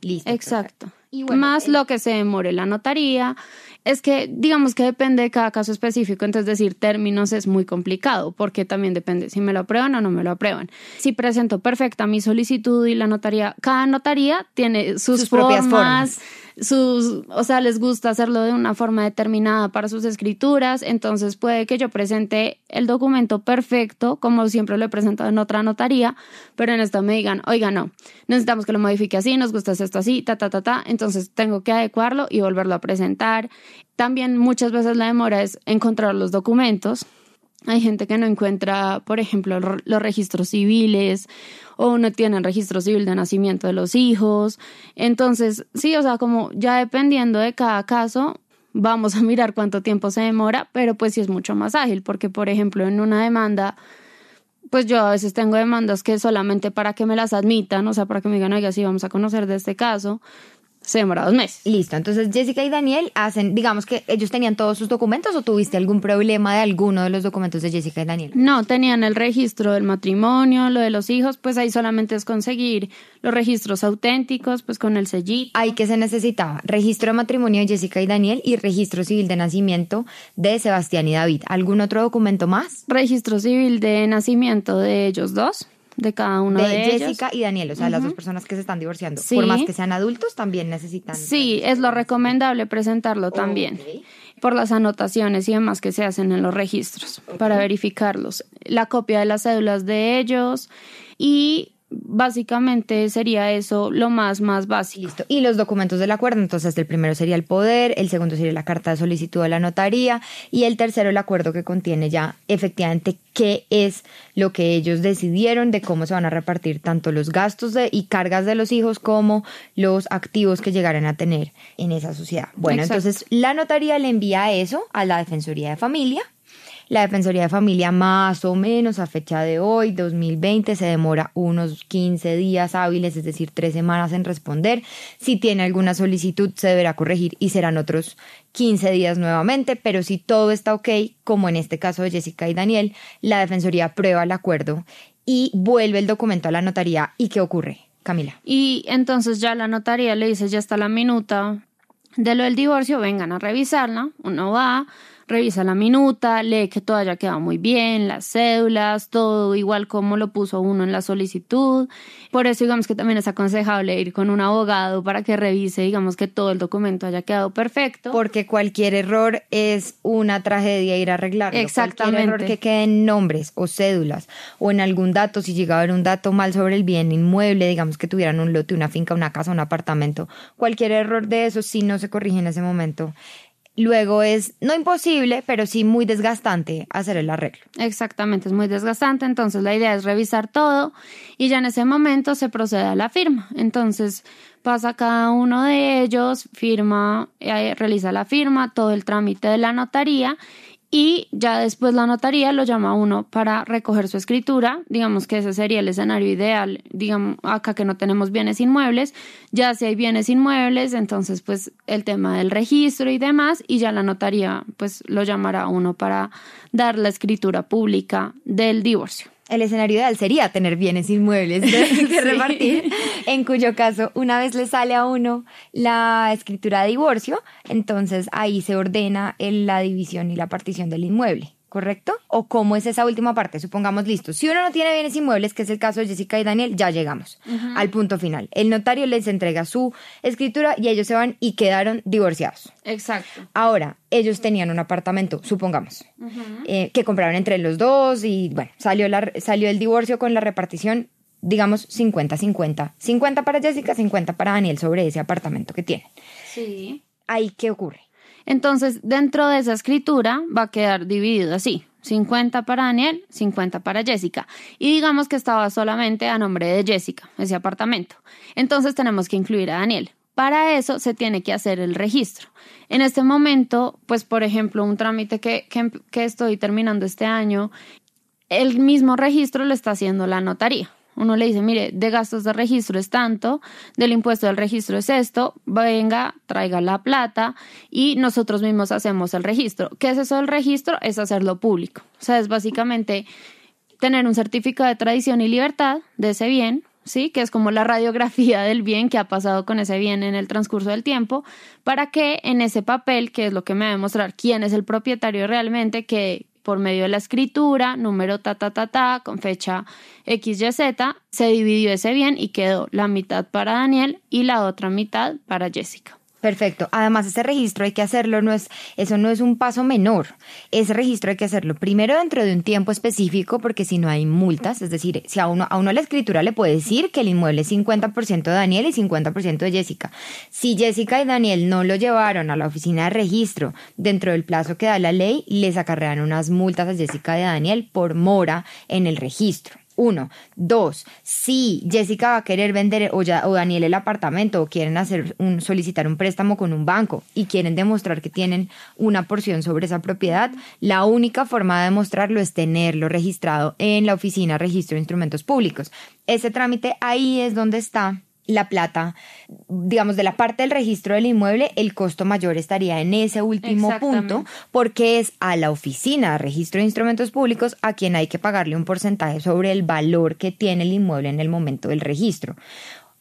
Listo. Exacto. Y bueno, Más el- lo que se demore la notaría. Es que, digamos que depende de cada caso específico, entonces decir términos es muy complicado, porque también depende si me lo aprueban o no me lo aprueban. Si presento perfecta mi solicitud y la notaría, cada notaría tiene sus, Sus propias formas, sus, o sea, les gusta hacerlo de una forma determinada para sus escrituras, entonces puede que yo presente el documento perfecto, como siempre lo he presentado en otra notaría, pero en esta me digan, oiga, no, necesitamos que lo modifique así, nos gusta esto así, ta, ta, ta, ta, entonces tengo que adecuarlo y volverlo a presentar. También muchas veces la demora es encontrar los documentos. Hay gente que no encuentra, por ejemplo, los registros civiles o no tienen registro civil de nacimiento de los hijos. Entonces, sí, o sea, como ya dependiendo de cada caso, vamos a mirar cuánto tiempo se demora, pero pues sí es mucho más ágil, porque, por ejemplo, en una demanda, pues yo a veces tengo demandas que solamente para que me las admitan, o sea, para que me digan, oiga, sí, vamos a conocer de este caso, se demora dos meses. Listo, entonces Jessica y Daniel hacen, digamos que ellos tenían todos sus documentos o tuviste algún problema de alguno de los documentos de Jessica y Daniel. No, tenían el registro del matrimonio, lo de los hijos, pues ahí solamente es conseguir los registros auténticos, pues con el sellito. Ahí que se necesitaba registro de matrimonio de Jessica y Daniel y registro civil de nacimiento de Sebastián y David. ¿Algún otro documento más? Registro civil de nacimiento de ellos dos, de cada uno de, de ellos. Jessica y Daniel, o sea, las dos personas que se están divorciando. Sí. Por más que sean adultos, también necesitan. Sí, es lo recomendable presentarlo también. Ok. Por las anotaciones y demás que se hacen en los registros para verificarlos. La copia de las cédulas de ellos y básicamente sería eso lo más, más básico. Listo. Y los documentos del acuerdo, entonces el primero sería el poder, el segundo sería la carta de solicitud de la notaría y el tercero el acuerdo que contiene ya efectivamente qué es lo que ellos decidieron de cómo se van a repartir tanto los gastos de, y cargas de los hijos como los activos que llegaran a tener en esa sociedad. Bueno, Exacto. entonces la notaría le envía eso a la Defensoría de Familia. La Defensoría de Familia más o menos a fecha de hoy, 2020, se demora unos 15 días hábiles, es decir, tres semanas en responder. Si tiene alguna solicitud, se deberá corregir y serán otros 15 días nuevamente, pero si todo está ok, como en este caso de Jessica y Daniel, la Defensoría aprueba el acuerdo y vuelve el documento a la notaría. ¿Y qué ocurre, Camila? Y entonces ya la notaría le dice, ya está la minuta de lo del divorcio, vengan a revisarla. Uno va, revisa la minuta, lee que todo haya quedado muy bien, las cédulas, todo igual como lo puso uno en la solicitud. Por eso digamos que también es aconsejable ir con un abogado para que revise, digamos que todo el documento haya quedado perfecto. Porque cualquier error es una tragedia ir a arreglarlo. Exactamente. Cualquier error que quede en nombres o cédulas o en algún dato, si llega a haber un dato mal sobre el bien inmueble, digamos que tuvieran un lote, una finca, una casa, un apartamento, cualquier error de eso, si no se corrige en ese momento, luego es no imposible, pero sí muy desgastante hacer el arreglo. Exactamente, es muy desgastante, entonces la idea es revisar todo y ya en ese momento se procede a la firma. Entonces pasa cada uno de ellos, firma, eh, realiza la firma, todo el trámite de la notaría y ya después la notaría lo llama a uno para recoger su escritura, digamos que ese sería el escenario ideal, digamos acá que no tenemos bienes inmuebles, ya si hay bienes inmuebles, entonces pues el tema del registro y demás y ya la notaría pues lo llamará uno para dar la escritura pública del divorcio el escenario ideal sería tener bienes inmuebles que repartir, en cuyo caso una vez le sale a uno la escritura de divorcio, entonces ahí se ordena la división y la partición del inmueble. ¿Correcto? ¿O cómo es esa última parte? Supongamos listo. Si uno no tiene bienes inmuebles, que es el caso de Jessica y Daniel, ya llegamos al punto final. El notario les entrega su escritura y ellos se van y quedaron divorciados. Exacto. Ahora, ellos tenían un apartamento, supongamos, eh, que compraron entre los dos y bueno, salió, la, salió el divorcio con la repartición digamos 50-50. 50 para Jessica, 50 para Daniel sobre ese apartamento que tienen. Sí. ¿Ahí qué ocurre? Entonces, dentro de esa escritura va a quedar dividido así. 50 para Daniel, 50 para Jessica. Y digamos que estaba solamente a nombre de Jessica, ese apartamento. Entonces tenemos que incluir a Daniel. Para eso se tiene que hacer el registro. En este momento, pues por ejemplo, un trámite que, que, que estoy terminando este año, el mismo registro lo está haciendo la notaría. Uno le dice, mire, de gastos de registro es tanto, del impuesto del registro es esto, venga, traiga la plata y nosotros mismos hacemos el registro. ¿Qué es eso del registro? Es hacerlo público. O sea, es básicamente tener un certificado de tradición y libertad de ese bien, ¿sí? Que es como la radiografía del bien que ha pasado con ese bien en el transcurso del tiempo, para que en ese papel, que es lo que me va a demostrar quién es el propietario realmente, que por medio de la escritura, número ta ta ta ta, con fecha XYZ, se dividió ese bien y quedó la mitad para Daniel y la otra mitad para Jessica. Perfecto. Además, ese registro hay que hacerlo, no es, eso no es un paso menor. Ese registro hay que hacerlo primero dentro de un tiempo específico, porque si no hay multas, es decir, si a uno, a uno la escritura le puede decir que el inmueble es 50% de Daniel y 50% de Jessica. Si Jessica y Daniel no lo llevaron a la oficina de registro dentro del plazo que da la ley, les acarrean unas multas a Jessica y a Daniel por mora en el registro. Uno. Dos, si Jessica va a querer vender o, ya, o Daniel el apartamento o quieren hacer un, solicitar un préstamo con un banco y quieren demostrar que tienen una porción sobre esa propiedad, la única forma de demostrarlo es tenerlo registrado en la oficina registro de instrumentos públicos. Ese trámite ahí es donde está la plata, digamos, de la parte del registro del inmueble, el costo mayor estaría en ese último punto, porque es a la oficina de registro de instrumentos públicos a quien hay que pagarle un porcentaje sobre el valor que tiene el inmueble en el momento del registro.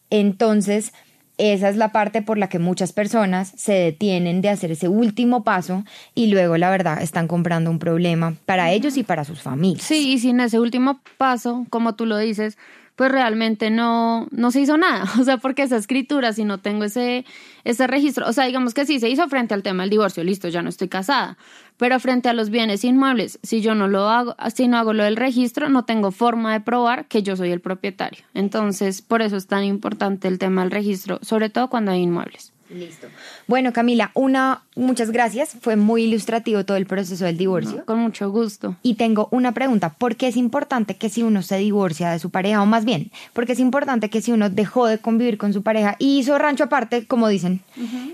Entonces, esa es la parte por la que muchas personas se detienen de hacer ese último paso y luego, la verdad, están comprando un problema para ellos y para sus familias. Sí, y sin ese último paso, como tú lo dices, pues realmente no, no se hizo nada. O sea, porque esa escritura, si no tengo ese, ese registro, o sea, digamos que sí se hizo frente al tema del divorcio, listo, ya no estoy casada. Pero frente a los bienes inmuebles, si yo no lo hago, si no hago lo del registro, no tengo forma de probar que yo soy el propietario. Entonces, por eso es tan importante el tema del registro, sobre todo cuando hay inmuebles. Listo. Bueno, Camila, una, muchas gracias. Fue muy ilustrativo todo el proceso del divorcio. con mucho gusto. Y tengo una pregunta. ¿Por qué es importante que si uno se divorcia de su pareja, o más bien, porque es importante que si uno dejó de convivir con su pareja y hizo rancho aparte, como dicen,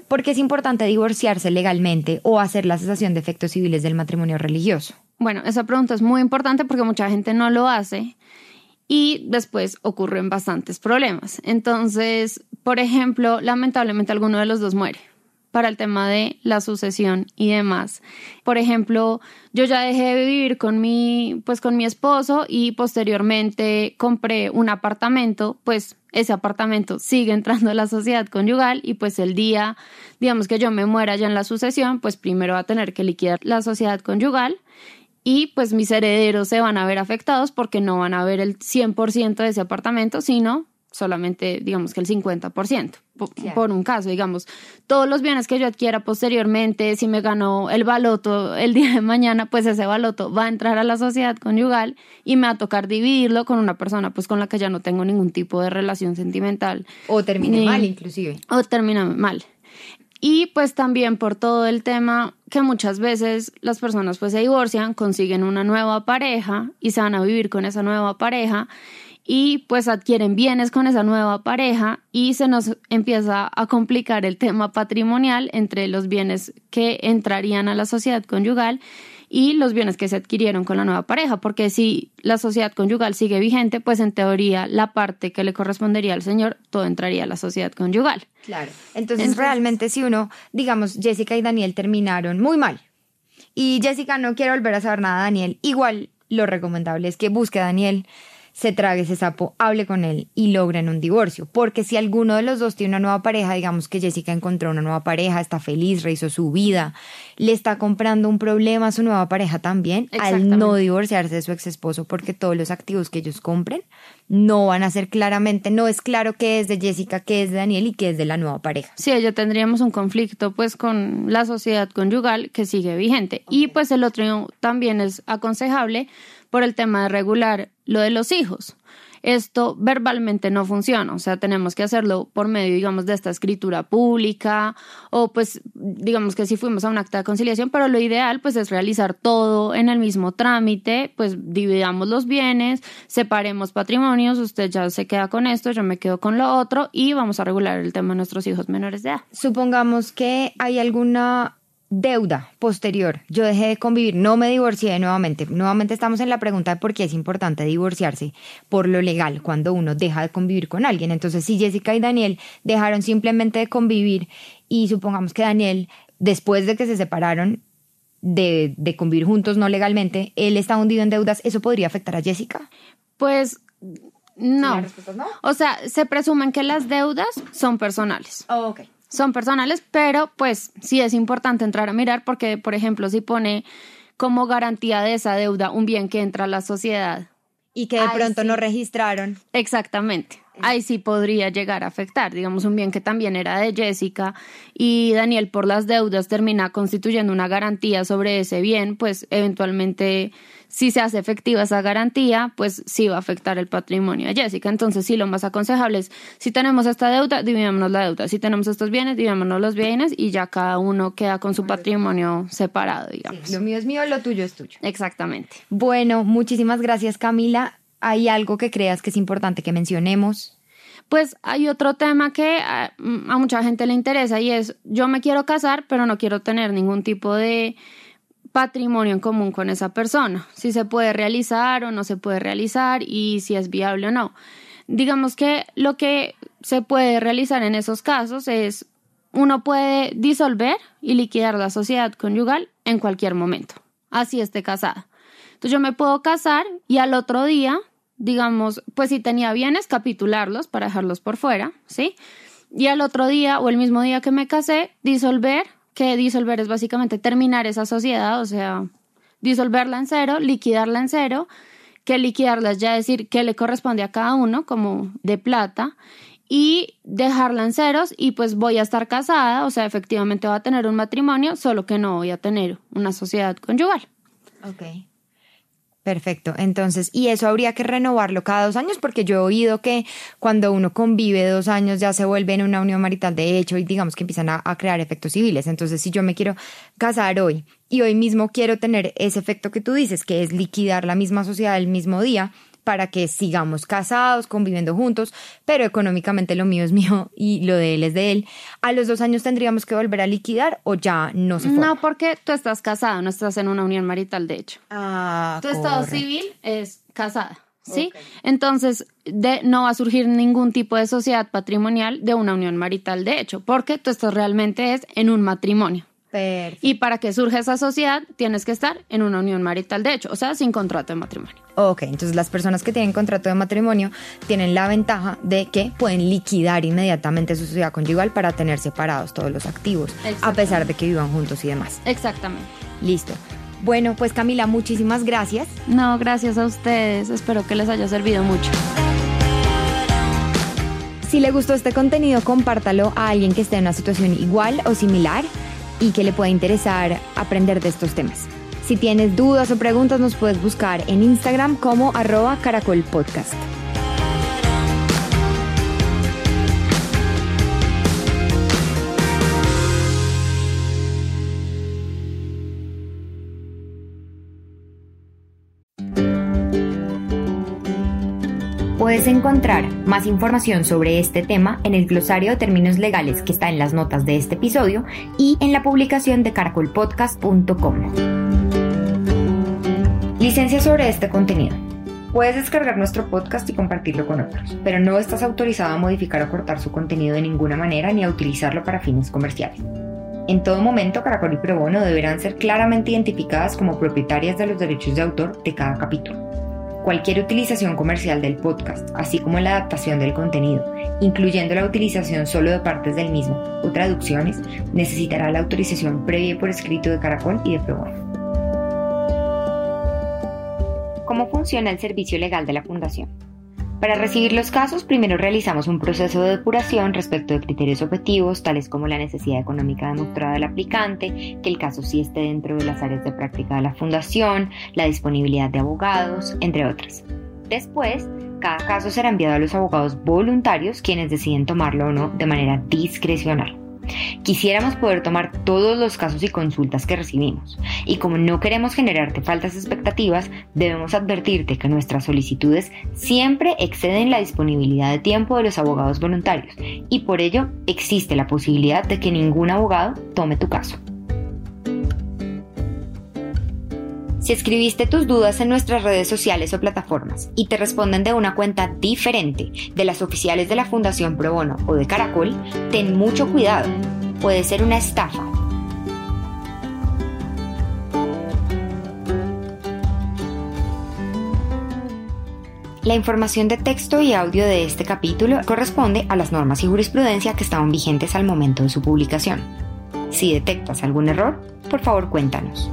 ¿por qué es importante divorciarse legalmente o hacer la cesación de efectos civiles del matrimonio religioso? Bueno, esa pregunta es muy importante porque mucha gente no lo hace y después ocurren bastantes problemas. Entonces, por ejemplo, lamentablemente alguno de los dos muere para el tema de la sucesión y demás. Por ejemplo, yo ya dejé de vivir con mi, pues con mi esposo y posteriormente compré un apartamento, pues ese apartamento sigue entrando a la sociedad conyugal y pues el día, digamos que yo me muera ya en la sucesión, pues primero va a tener que liquidar la sociedad conyugal y pues mis herederos se van a ver afectados porque no van a ver el 100% de ese apartamento, sino solamente digamos que el 50% por, un caso, digamos, todos los bienes que yo adquiera posteriormente, si me ganó el baloto el día de mañana, pues ese baloto va a entrar a la sociedad conyugal y me va a tocar dividirlo con una persona pues con la que ya no tengo ningún tipo de relación sentimental. O termine mal inclusive. O termina mal. Y pues también por todo el tema que muchas veces las personas pues se divorcian, consiguen una nueva pareja y se van a vivir con esa nueva pareja y pues adquieren bienes con esa nueva pareja y se nos empieza a complicar el tema patrimonial entre los bienes que entrarían a la sociedad conyugal y los bienes que se adquirieron con la nueva pareja, porque si la sociedad conyugal sigue vigente, pues en teoría la parte que le correspondería al señor, todo entraría a la sociedad conyugal. Claro. Entonces, realmente si uno, digamos, Jessica y Daniel terminaron muy mal y Jessica no quiere volver a saber nada de Daniel, igual lo recomendable es que busque a Daniel se trague ese sapo, hable con él y logren un divorcio. Porque si alguno de los dos tiene una nueva pareja, digamos que Jessica encontró una nueva pareja, está feliz, rehizo su vida, le está comprando un problema a su nueva pareja también, al no divorciarse de su ex esposo, porque todos los activos que ellos compren no van a ser claramente, no es claro qué es de Jessica, qué es de Daniel y qué es de la nueva pareja. Sí, ya tendríamos un conflicto pues con la sociedad conyugal que sigue vigente. Y pues el otro también es aconsejable por el tema de regular lo de los hijos. Esto verbalmente no funciona, o sea, tenemos que hacerlo por medio, digamos, de esta escritura pública o pues, digamos que si fuimos a un acta de conciliación, pero lo ideal pues es realizar todo en el mismo trámite, pues dividamos los bienes, separemos patrimonios, usted ya se queda con esto, yo me quedo con lo otro y vamos a regular el tema de nuestros hijos menores de edad. Supongamos que hay alguna deuda posterior, yo dejé de convivir, no me divorcié nuevamente. Nuevamente estamos en la pregunta de por qué es importante divorciarse por lo legal cuando uno deja de convivir con alguien. Entonces, si Jessica y Daniel dejaron simplemente de convivir y supongamos que Daniel, después de que se separaron de, de convivir juntos no legalmente, él está hundido en deudas, ¿eso podría afectar a Jessica? Pues no. O sea, se presumen que las deudas son personales. Oh, ok son personales, pero pues sí es importante entrar a mirar porque, por ejemplo, si pone como garantía de esa deuda un bien que entra a la sociedad. Y que de pronto no registraron. Exactamente ahí sí podría llegar a afectar. Digamos, un bien que también era de Jessica y Daniel por las deudas termina constituyendo una garantía sobre ese bien, pues eventualmente si se hace efectiva esa garantía, pues sí va a afectar el patrimonio de Jessica. Entonces sí, lo más aconsejable es, si tenemos esta deuda, dividámonos la deuda. Si tenemos estos bienes, dividámonos los bienes y ya cada uno queda con su patrimonio separado, digamos. lo mío es mío, lo tuyo es tuyo. Exactamente. Bueno, muchísimas gracias Camila. ¿Hay algo que creas que es importante que mencionemos? Pues hay otro tema que a, mucha gente le interesa y es, yo me quiero casar, pero no quiero tener ningún tipo de patrimonio en común con esa persona, si se puede realizar o no se puede realizar y si es viable o no. Digamos que lo que se puede realizar en esos casos es uno puede disolver y liquidar la sociedad conyugal en cualquier momento, así esté casada. Entonces yo me puedo casar y al otro día digamos, pues si tenía bienes, capitularlos para dejarlos por fuera, ¿sí? Y al otro día o el mismo día que me casé, disolver, que disolver es básicamente terminar esa sociedad, o sea, disolverla en cero, liquidarla en cero, que liquidarla es ya decir que le corresponde a cada uno como de plata y dejarla en ceros y pues voy a estar casada, o sea, efectivamente voy a tener un matrimonio, solo que no voy a tener una sociedad conyugal. Ok. Perfecto. Entonces, y eso habría que renovarlo cada dos años, porque yo he oído que cuando uno convive dos años ya se vuelve en una unión marital de hecho y digamos que empiezan a, a, crear efectos civiles. Entonces, si yo me quiero casar hoy y hoy mismo quiero tener ese efecto que tú dices, que es liquidar la misma sociedad el mismo día, para que sigamos casados, conviviendo juntos, pero económicamente lo mío es mío y lo de él es de él. ¿A los dos años tendríamos que volver a liquidar o ya no se No, porque tú estás casado, no estás en una unión marital, de hecho. Ah, tu estado civil es casada. ¿Sí? Entonces, de, no va a surgir ningún tipo de sociedad patrimonial de una unión marital, de hecho, porque tú estás realmente es en un matrimonio. Y para que surja esa sociedad, tienes que estar en una unión marital, de hecho, o sea, sin contrato de matrimonio. Ok, entonces las personas que tienen contrato de matrimonio tienen la ventaja de que pueden liquidar inmediatamente su sociedad conyugal para tener separados todos los activos, a pesar de que vivan juntos y demás. Exactamente. Listo. Bueno, pues Camila, muchísimas gracias. No, gracias a ustedes. Espero que les haya servido mucho. Si le gustó este contenido, compártalo a alguien que esté en una situación igual o similar y que le pueda interesar aprender de estos temas. Si tienes dudas o preguntas nos puedes buscar en Instagram como arroba caracolpodcast. Puedes encontrar más información sobre este tema en el glosario de términos legales que está en las notas de este episodio y en la publicación de caracolpodcast.com. Licencia sobre este contenido. Puedes descargar nuestro podcast y compartirlo con otros, pero no estás autorizado a modificar o cortar su contenido de ninguna manera ni a utilizarlo para fines comerciales. En todo momento, Caracol y Probono deberán ser claramente identificadas como propietarias de los derechos de autor de cada capítulo. Cualquier utilización comercial del podcast, así como la adaptación del contenido, incluyendo la utilización solo de partes del mismo o traducciones, necesitará la autorización previa por escrito de Caracol y de Probono. ¿Cómo funciona el servicio legal de la Fundación? Para recibir los casos, primero realizamos un proceso de depuración respecto de criterios objetivos, tales como la necesidad económica demostrada del aplicante, que el caso sí esté dentro de las áreas de práctica de la fundación, la disponibilidad de abogados, entre otras. Después, cada caso será enviado a los abogados voluntarios, quienes deciden tomarlo o no de manera discrecional. Quisiéramos poder tomar todos los casos y consultas que recibimos, y como no queremos generarte faltas expectativas, debemos advertirte que nuestras solicitudes siempre exceden la disponibilidad de tiempo de los abogados voluntarios, y por ello existe la posibilidad de que ningún abogado tome tu caso. Si escribiste tus dudas en nuestras redes sociales o plataformas y te responden de una cuenta diferente de las oficiales de la Fundación Pro Bono o de Caracol, ten mucho cuidado. Puede ser una estafa. La información de texto y audio de este capítulo corresponde a las normas y jurisprudencia que estaban vigentes al momento de su publicación. Si detectas algún error, por favor cuéntanos.